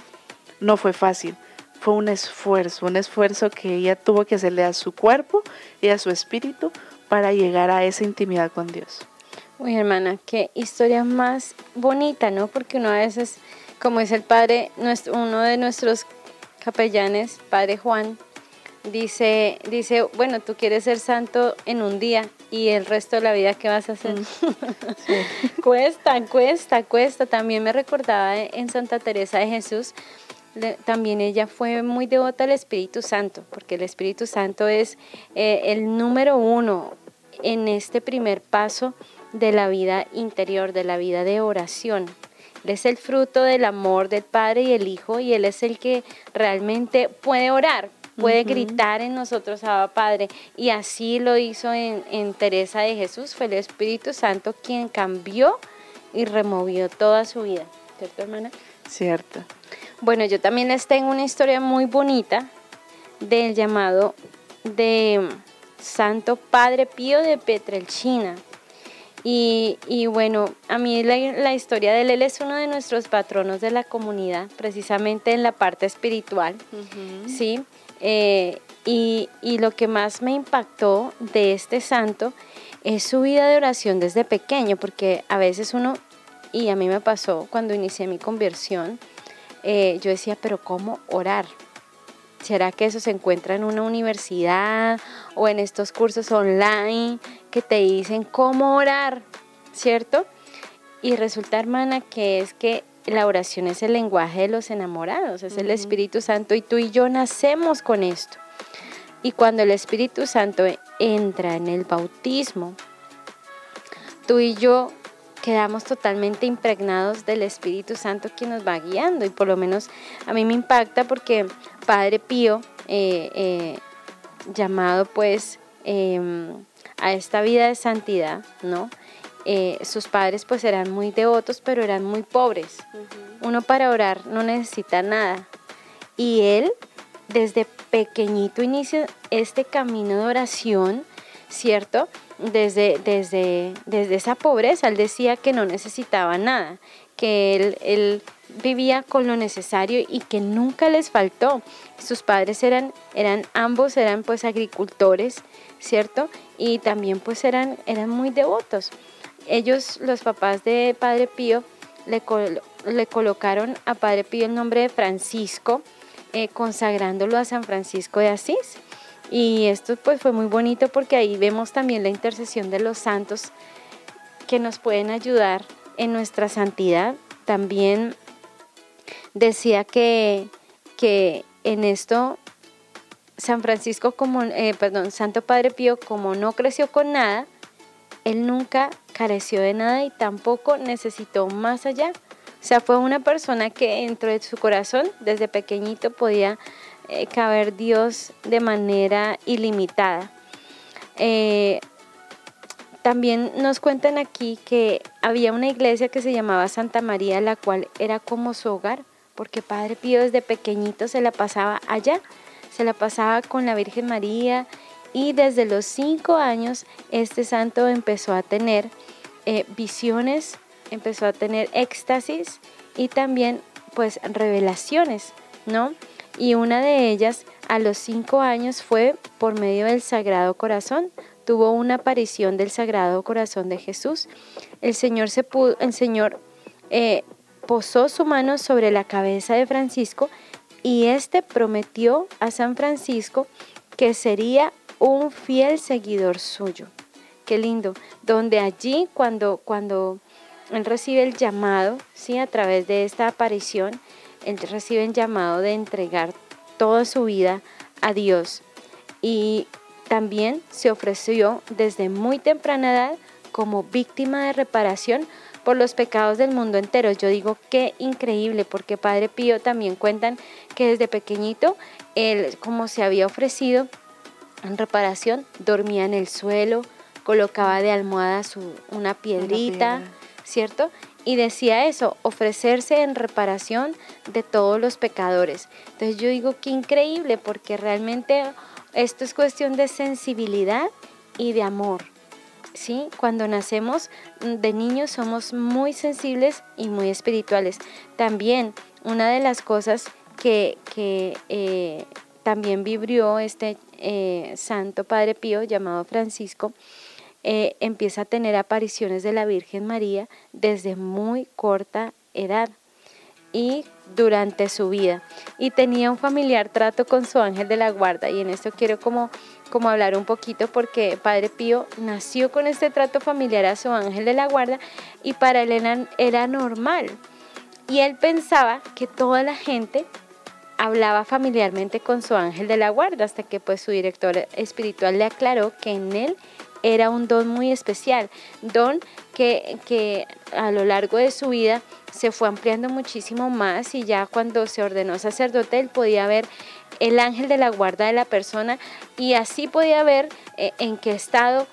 no fue fácil. Fue un esfuerzo, un esfuerzo que ella tuvo que hacerle a su cuerpo y a su espíritu para llegar a esa intimidad con Dios. Uy, hermana, qué historia más bonita, ¿no? Porque uno a veces, como es el padre, uno de nuestros capellanes, padre Juan, dice, dice, bueno, tú quieres ser santo en un día y el resto de la vida, ¿qué vas a hacer? Mm. <laughs> cuesta, cuesta, cuesta. También me recordaba en Santa Teresa de Jesús, también ella fue muy devota al Espíritu Santo, porque el Espíritu Santo es eh, el número uno en este primer paso de la vida interior, de la vida de oración. Él es el fruto del amor del Padre y el Hijo y Él es el que realmente puede orar, puede gritar en nosotros, a Padre. Y así lo hizo en, en Teresa de Jesús. Fue el Espíritu Santo quien cambió y removió toda su vida. ¿Cierto, hermana? Cierto. Bueno, yo también les tengo una historia muy bonita del llamado de Santo Padre Pío de Petrelchina. Y, y bueno, a mí la, historia de él, es uno de nuestros patronos de la comunidad, precisamente en la parte espiritual, ¿sí? Eh, y, y lo que más me impactó de este santo es su vida de oración desde pequeño, porque a veces uno, y a mí me pasó cuando inicié mi conversión, eh, yo decía, pero ¿cómo orar? ¿Será que eso se encuentra en una universidad o en estos cursos online que te dicen cómo orar? ¿Cierto? Y resulta, hermana, que es que la oración es el lenguaje de los enamorados, es el Espíritu Santo y tú y yo nacemos con esto. Y cuando el Espíritu Santo entra en el bautismo, tú y yo quedamos totalmente impregnados del Espíritu Santo que nos va guiando y por lo menos a mí me impacta porque Padre Pío, eh, eh, llamado pues em, a esta vida de santidad, ¿no? Eh, sus padres pues eran muy devotos pero eran muy pobres. Uno para orar no necesita nada. Y él desde pequeñito inicia este camino de oración, ¿cierto? desde, desde, desde esa pobreza. Él decía que no necesitaba nada, que él, él vivía con lo necesario y que nunca les faltó. Sus padres eran, eran ambos eran pues agricultores, ¿cierto? Y también pues eran, eran muy devotos. Ellos, los papás de Padre Pío, le, le colocaron a Padre Pío el nombre de Francisco, eh, consagrándolo a San Francisco de Asís. Y esto pues fue muy bonito porque ahí vemos también la intercesión de los santos que nos pueden ayudar en nuestra santidad. También decía que, que en esto San Francisco, como, eh, perdón, Santo Padre Pío, como no creció con nada, él nunca careció de nada y tampoco necesitó más allá. O sea, fue una persona que dentro de su corazón, desde pequeñito, podía eh, caber Dios de manera ilimitada. Eh, también nos cuentan aquí que había una iglesia que se llamaba Santa María, la cual era como su hogar, porque Padre Pío desde pequeñito se la pasaba allá, se la pasaba con la Virgen María y desde los cinco años este santo empezó a tener eh, visiones, empezó a tener éxtasis y también pues revelaciones, ¿no? y una de ellas a los cinco años fue por medio del Sagrado Corazón, tuvo una aparición del Sagrado Corazón de Jesús. El Señor, se el Señor eh, posó su mano sobre la cabeza de Francisco y éste prometió a San Francisco que sería un fiel seguidor suyo. Qué lindo, donde allí cuando, cuando él recibe el llamado, ¿sí? a través de esta aparición, él recibe el llamado de entregar toda su vida a Dios. Y también se ofreció desde muy temprana edad como víctima de reparación por los pecados del mundo entero. Yo digo qué increíble, porque Padre Pío también cuentan que desde pequeñito él, como se había ofrecido en reparación, dormía en el suelo, colocaba de almohada su, una piedrita, ¿cierto? Y decía eso, ofrecerse en reparación de todos los pecadores. Entonces yo digo qué increíble, porque realmente esto es cuestión de sensibilidad y de amor. ¿sí? Cuando nacemos mm, de niños somos muy sensibles y muy espirituales. También una de las cosas que, eh, también vibrió este eh, Santo Padre Pío llamado Francisco, eh, empieza a tener apariciones de la Virgen María desde muy corta edad y durante su vida. Y tenía un familiar trato con su ángel de la guarda. Y en esto quiero como, como hablar un poquito porque Padre Pío nació con este trato familiar a su ángel de la guarda y para él era normal. Y él pensaba que toda la gente hablaba familiarmente con su ángel de la guarda hasta que pues su director espiritual le aclaró que en él era un don muy especial, don que, que a lo largo de su vida se fue ampliando muchísimo más y ya cuando se ordenó sacerdote él podía ver el ángel de la guarda de la persona y así podía ver eh, en qué estado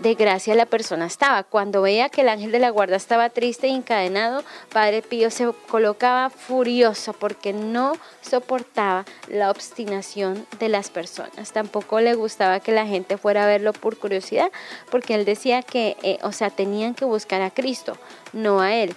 de gracia la persona estaba. Cuando veía que el ángel de la guarda estaba triste e encadenado, Padre Pío se colocaba furioso porque no soportaba la obstinación de las personas. Tampoco le gustaba que la gente fuera a verlo por curiosidad, porque él decía que, eh, o sea, tenían que buscar a Cristo, no a él.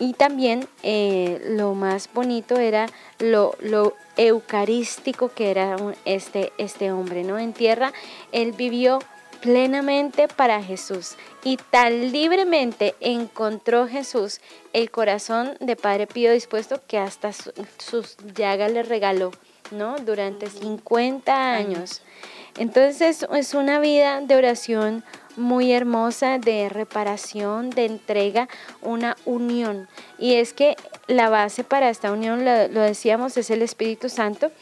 Y también eh, lo más bonito era lo, lo eucarístico que era este, este hombre, ¿no? En tierra él vivió plenamente para Jesús y tan libremente encontró Jesús el corazón de Padre Pío dispuesto que hasta sus llagas le regaló, ¿no? Durante 50 años. Entonces es una vida de oración muy hermosa, de reparación, de entrega, una unión. Y es que la base para esta unión, lo, lo decíamos, es el Espíritu Santo,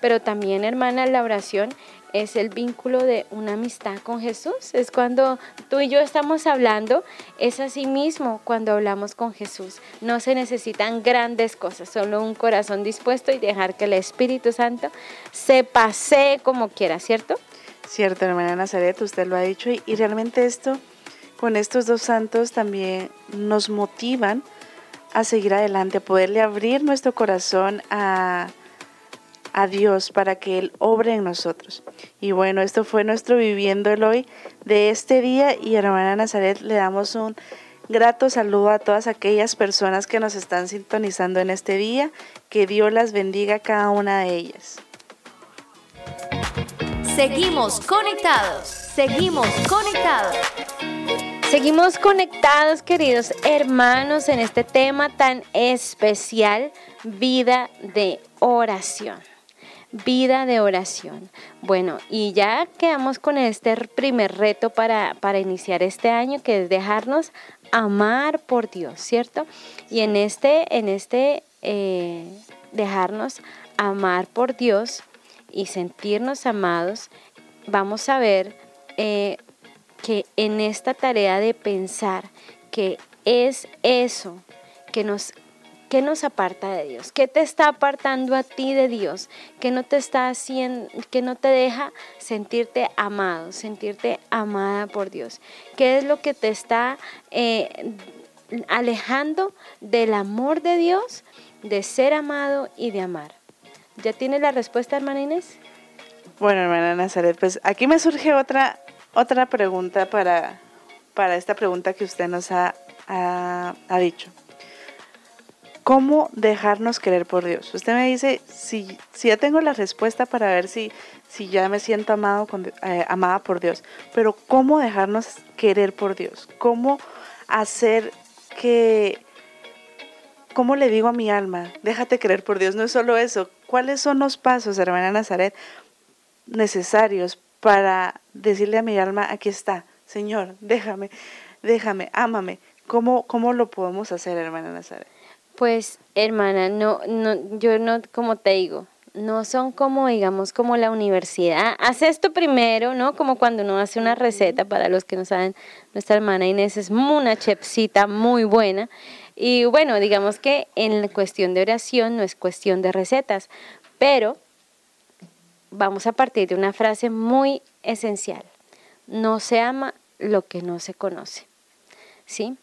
pero también, hermana, la oración es el vínculo de una amistad con Jesús. Es cuando tú y yo estamos hablando, es así mismo cuando hablamos con Jesús. No se necesitan grandes cosas, solo un corazón dispuesto y dejar que el Espíritu Santo se pase como quiera, ¿cierto? Cierto, hermana Nazaret, usted lo ha dicho y, y realmente esto, con estos dos santos también nos motivan a seguir adelante, a poderle abrir nuestro corazón a a Dios para que Él obre en nosotros. Y bueno, esto fue nuestro viviendo el hoy de este día y hermana Nazaret le damos un grato saludo a todas aquellas personas que nos están sintonizando en este día. Que Dios las bendiga a cada una de ellas. Seguimos conectados, seguimos conectados. Seguimos conectados, queridos hermanos, en este tema tan especial, vida de oración vida de oración. Bueno, y ya quedamos con este primer reto para, para iniciar este año, que es dejarnos amar por Dios, ¿cierto? Y en este, en este eh, dejarnos amar por Dios y sentirnos amados, vamos a ver eh, que en esta tarea de pensar que es eso que nos ¿Qué nos aparta de Dios? ¿Qué te está apartando a ti de Dios? ¿Qué no te está haciendo, que no te deja sentirte amado, sentirte amada por Dios? ¿Qué es lo que te está eh, alejando del amor de Dios, de ser amado y de amar? ¿Ya tienes la respuesta, hermana Inés? Bueno, hermana Nazaret, pues aquí me surge otra, otra pregunta para, para esta pregunta que usted nos ha, ha dicho. ¿Cómo dejarnos querer por Dios? Usted me dice, si, si ya tengo la respuesta para ver si, si ya me siento amado eh, amada por Dios, pero ¿cómo dejarnos querer por Dios? ¿Cómo hacer que, cómo le digo a mi alma, déjate querer por Dios? No es solo eso. ¿Cuáles son los pasos, hermana Nazaret, necesarios para decirle a mi alma, aquí está, Señor, déjame, déjame, ámame? ¿Cómo, cómo lo podemos hacer, hermana Nazaret? Pues, hermana, no, no, yo no, como te digo, no son como, digamos, como la universidad. Haz esto primero, ¿no? Como cuando uno hace una receta, para los que no saben, nuestra hermana Inés es una chefcita muy buena. Y bueno, digamos que en cuestión de oración no es cuestión de recetas, pero vamos a partir de una frase muy esencial. No se ama lo que no se conoce. ¿Sí?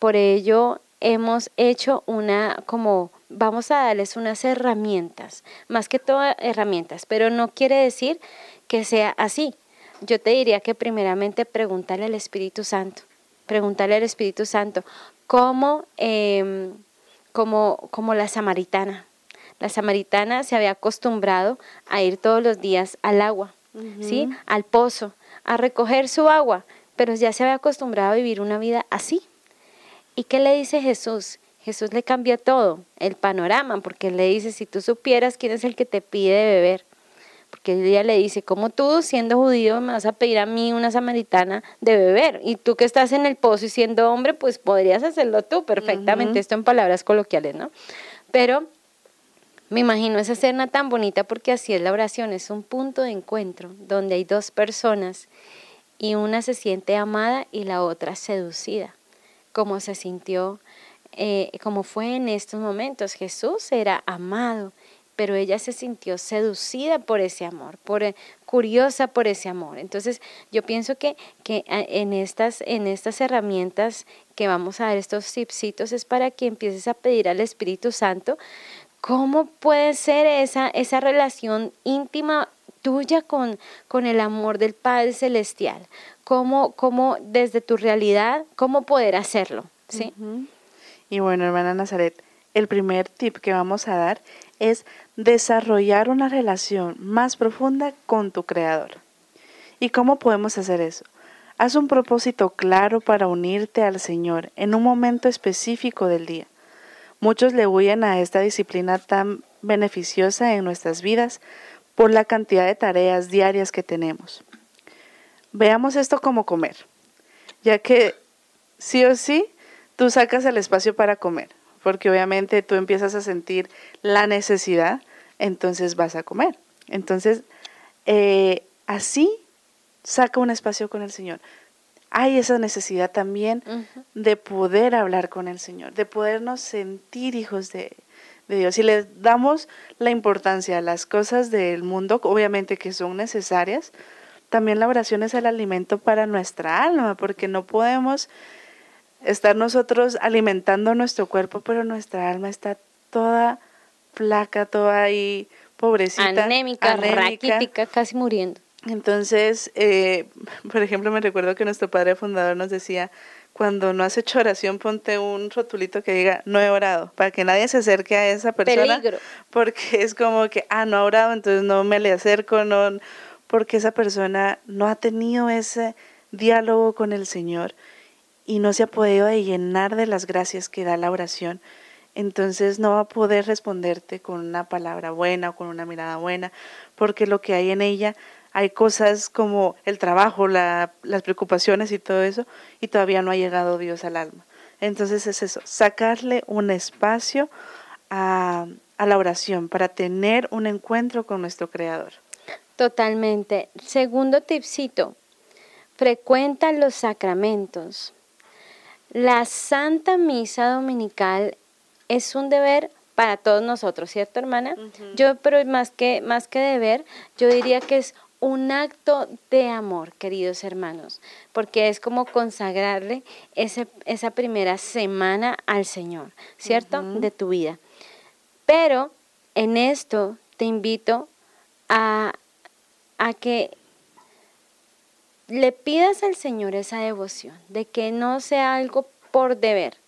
Por ello hemos hecho una como vamos a darles unas herramientas, más que todo herramientas, pero no quiere decir que sea así. Yo te diría que primeramente pregúntale al Espíritu Santo, pregúntale al Espíritu Santo cómo, em, como, como la samaritana. La samaritana se había acostumbrado a ir todos los días al agua, ¿sí? Al pozo, a recoger su agua, pero ya se había acostumbrado a vivir una vida así. ¿Y qué le dice Jesús? Jesús le cambia todo, el panorama, porque le dice, si tú supieras quién es el que te pide beber, porque ella le dice, como tú siendo judío me vas a pedir a mí una samaritana de beber? Y tú que estás en el pozo y siendo hombre, pues podrías hacerlo tú perfectamente, esto en palabras coloquiales, ¿no? Pero me imagino esa escena tan bonita porque así es la oración, es un punto de encuentro donde hay dos personas y una se siente amada y la otra seducida como se sintió, eh, como fue en estos momentos. Jesús era amado, pero ella se sintió seducida por ese amor, por, eh, curiosa por ese amor. Entonces yo pienso que, que en, estas, en estas herramientas que vamos a dar, estos tipsitos, es para que empieces a pedir al Espíritu Santo cómo puede ser esa, esa relación íntima tuya con, con el amor del Padre Celestial cómo, cómo desde tu realidad, cómo poder hacerlo. ¿sí? Y bueno, hermana Nazaret, el primer tip que vamos a dar es desarrollar una relación más profunda con tu Creador. ¿Y cómo podemos hacer eso? Haz un propósito claro para unirte al Señor en un momento específico del día. Muchos le huyen a esta disciplina tan beneficiosa en nuestras vidas por la cantidad de tareas diarias que tenemos. Veamos esto como comer, ya que sí o sí tú sacas el espacio para comer, porque obviamente tú empiezas a sentir la necesidad, entonces vas a comer. Entonces, eh, así saca un espacio con el Señor. Hay esa necesidad también de poder hablar con el Señor, de podernos sentir hijos de, de Dios. Si le damos la importancia a las cosas del mundo, obviamente que son necesarias, también la oración es el alimento para nuestra alma, porque no podemos estar nosotros alimentando nuestro cuerpo, pero nuestra alma está toda flaca, toda ahí pobrecita. Anémica, raquítica, casi muriendo. Entonces, eh, por ejemplo, me recuerdo que nuestro padre fundador nos decía, cuando no has hecho oración, ponte un rotulito que diga, no he orado, para que nadie se acerque a esa persona. Peligro. Porque es como que, ah, no ha orado, entonces no me le acerco, no porque esa persona no ha tenido ese diálogo con el Señor y no se ha podido llenar de las gracias que da la oración, entonces no va a poder responderte con una palabra buena o con una mirada buena, porque lo que hay en ella hay cosas como el trabajo, las preocupaciones y todo eso, y todavía no ha llegado Dios al alma. Entonces es eso, sacarle un espacio a, a la oración para tener un encuentro con nuestro Creador. Totalmente. Segundo tipcito, frecuenta los sacramentos. La Santa Misa Dominical es un deber para todos nosotros, ¿cierto, hermana? Yo, pero más que, más que deber, yo diría que es un acto de amor, queridos hermanos, porque es como consagrarle ese, esa primera semana al Señor, ¿cierto? De tu vida. Pero en esto te invito a a que le pidas al Señor esa devoción, de que no sea algo por deber,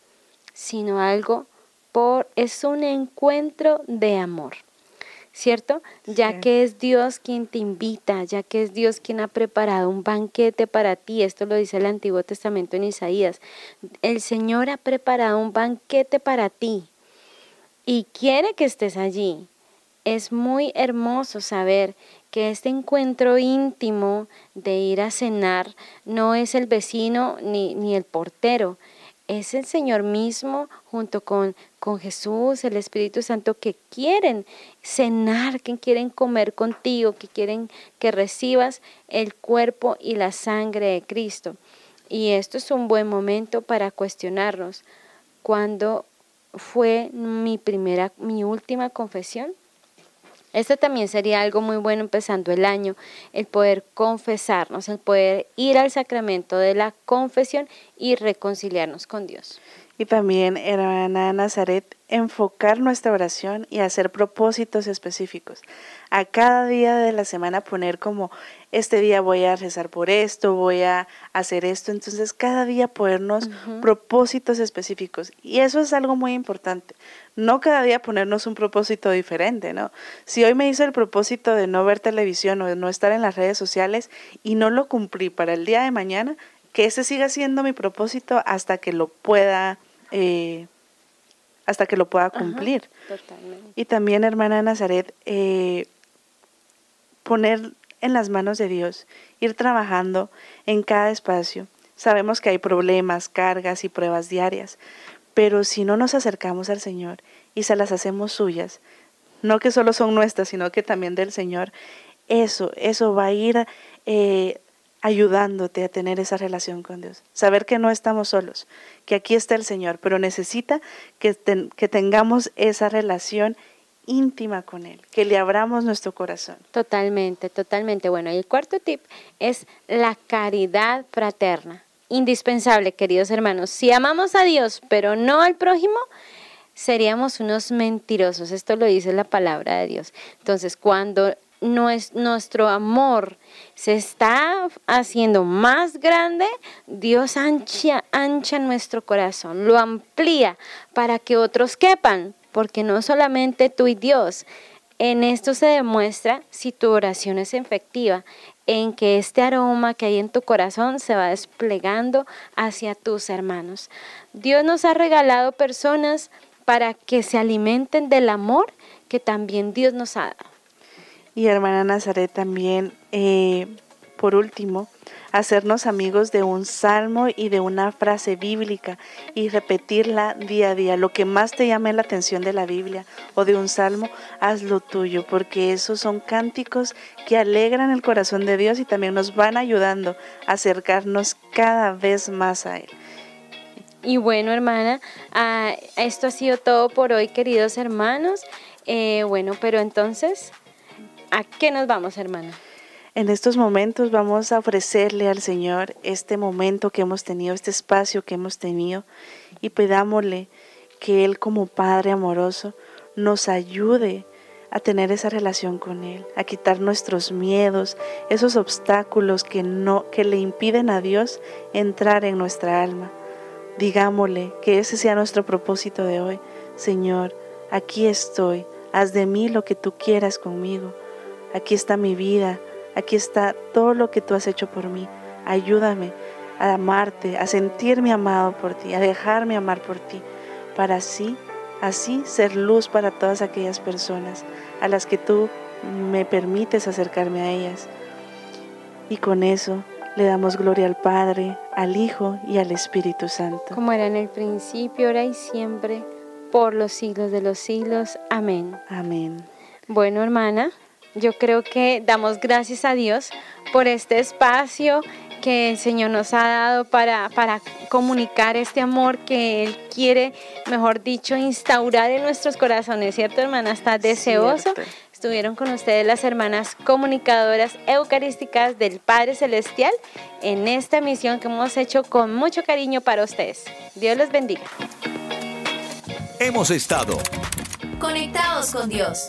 sino algo por, es un encuentro de amor. ¿cierto? Ya que es Dios quien te invita, ya que es Dios quien ha preparado un banquete para ti. Esto lo dice el Antiguo Testamento en Isaías. El Señor ha preparado un banquete para ti y quiere que estés allí. Es muy hermoso saber que este encuentro íntimo de ir a cenar no es el vecino ni, ni el portero, es el Señor mismo junto con, con Jesús, el Espíritu Santo, que quieren cenar, que quieren comer contigo, que quieren que recibas el cuerpo y la sangre de Cristo. Y esto es un buen momento para cuestionarnos. ¿Cuándo fue mi primera, mi última confesión? Esto también sería algo muy bueno empezando el año, el poder confesarnos, el poder ir al sacramento de la confesión y reconciliarnos con Dios. Y también, hermana Nazaret, enfocar nuestra oración y hacer propósitos específicos. A cada día de la semana poner como, este día voy a rezar por esto, voy a hacer esto. Entonces, cada día ponernos propósitos específicos. Y eso es algo muy importante. No cada día ponernos un propósito diferente, ¿no? Si hoy me hice el propósito de no ver televisión o de no estar en las redes sociales y no lo cumplí para el día de mañana, que ese siga siendo mi propósito hasta que lo pueda, eh, hasta que lo pueda cumplir. y también, hermana Nazaret, eh, poner en las manos de Dios, ir trabajando en cada espacio. Sabemos que hay problemas, cargas y pruebas diarias, pero si no nos acercamos al Señor y se las hacemos suyas, no que solo son nuestras, sino que también del Señor, eso, eso va a ir eh, ayudándote a tener esa relación con Dios. Saber que no estamos solos, que aquí está el Señor, pero necesita que, tengamos esa relación íntima con Él, que le abramos nuestro corazón. Totalmente, totalmente. Bueno, y el cuarto tip es la caridad fraterna. Indispensable, queridos hermanos. Si amamos a Dios, pero no al prójimo, seríamos unos mentirosos. Esto lo dice la palabra de Dios. Entonces, cuando nuestro amor se está haciendo más grande, Dios ancha, ancha nuestro corazón, lo amplía para que otros quepan, porque no solamente tú y Dios. En esto se demuestra si tu oración es efectiva, en que este aroma que hay en tu corazón se va desplegando hacia tus hermanos. Dios nos ha regalado personas para que se alimenten del amor que también Dios nos ha dado. Y hermana Nazaret también, eh, por último, hacernos amigos de un salmo y de una frase bíblica y repetirla día a día. Lo que más te llame la atención de la Biblia o de un salmo, hazlo tuyo, porque esos son cánticos que alegran el corazón de Dios y también nos van ayudando a acercarnos cada vez más a Él. Y bueno, hermana, ah, esto ha sido todo por hoy, queridos hermanos. Eh, bueno, pero entonces ¿A qué nos vamos, hermana? En estos momentos vamos a ofrecerle al Señor este momento que hemos tenido, este espacio que hemos tenido y pidámosle que Él como Padre amoroso nos ayude a tener esa relación con Él, a quitar nuestros miedos, esos obstáculos que, no, que le impiden a Dios entrar en nuestra alma. Digámosle que ese sea nuestro propósito de hoy. Señor, aquí estoy, haz de mí lo que tú quieras conmigo aquí está mi vida, aquí está todo lo que tú has hecho por mí. Ayúdame a amarte, a sentirme amado por ti, a dejarme amar por ti, para así, así ser luz para todas aquellas personas a las que tú me permites acercarme a ellas. Y con eso le damos gloria al Padre, al Hijo y al Espíritu Santo. Como era en el principio, ahora y siempre, por los siglos de los siglos. Amén. Amén. Bueno, hermana, yo creo que damos gracias a Dios por este espacio que el Señor nos ha dado para, para comunicar este amor que Él quiere, mejor dicho, instaurar en nuestros corazones, ¿cierto, hermana? Está deseoso. Estuvieron con ustedes las hermanas comunicadoras eucarísticas del Padre Celestial en esta misión que hemos hecho con mucho cariño para ustedes. Dios los bendiga. Hemos estado conectados con Dios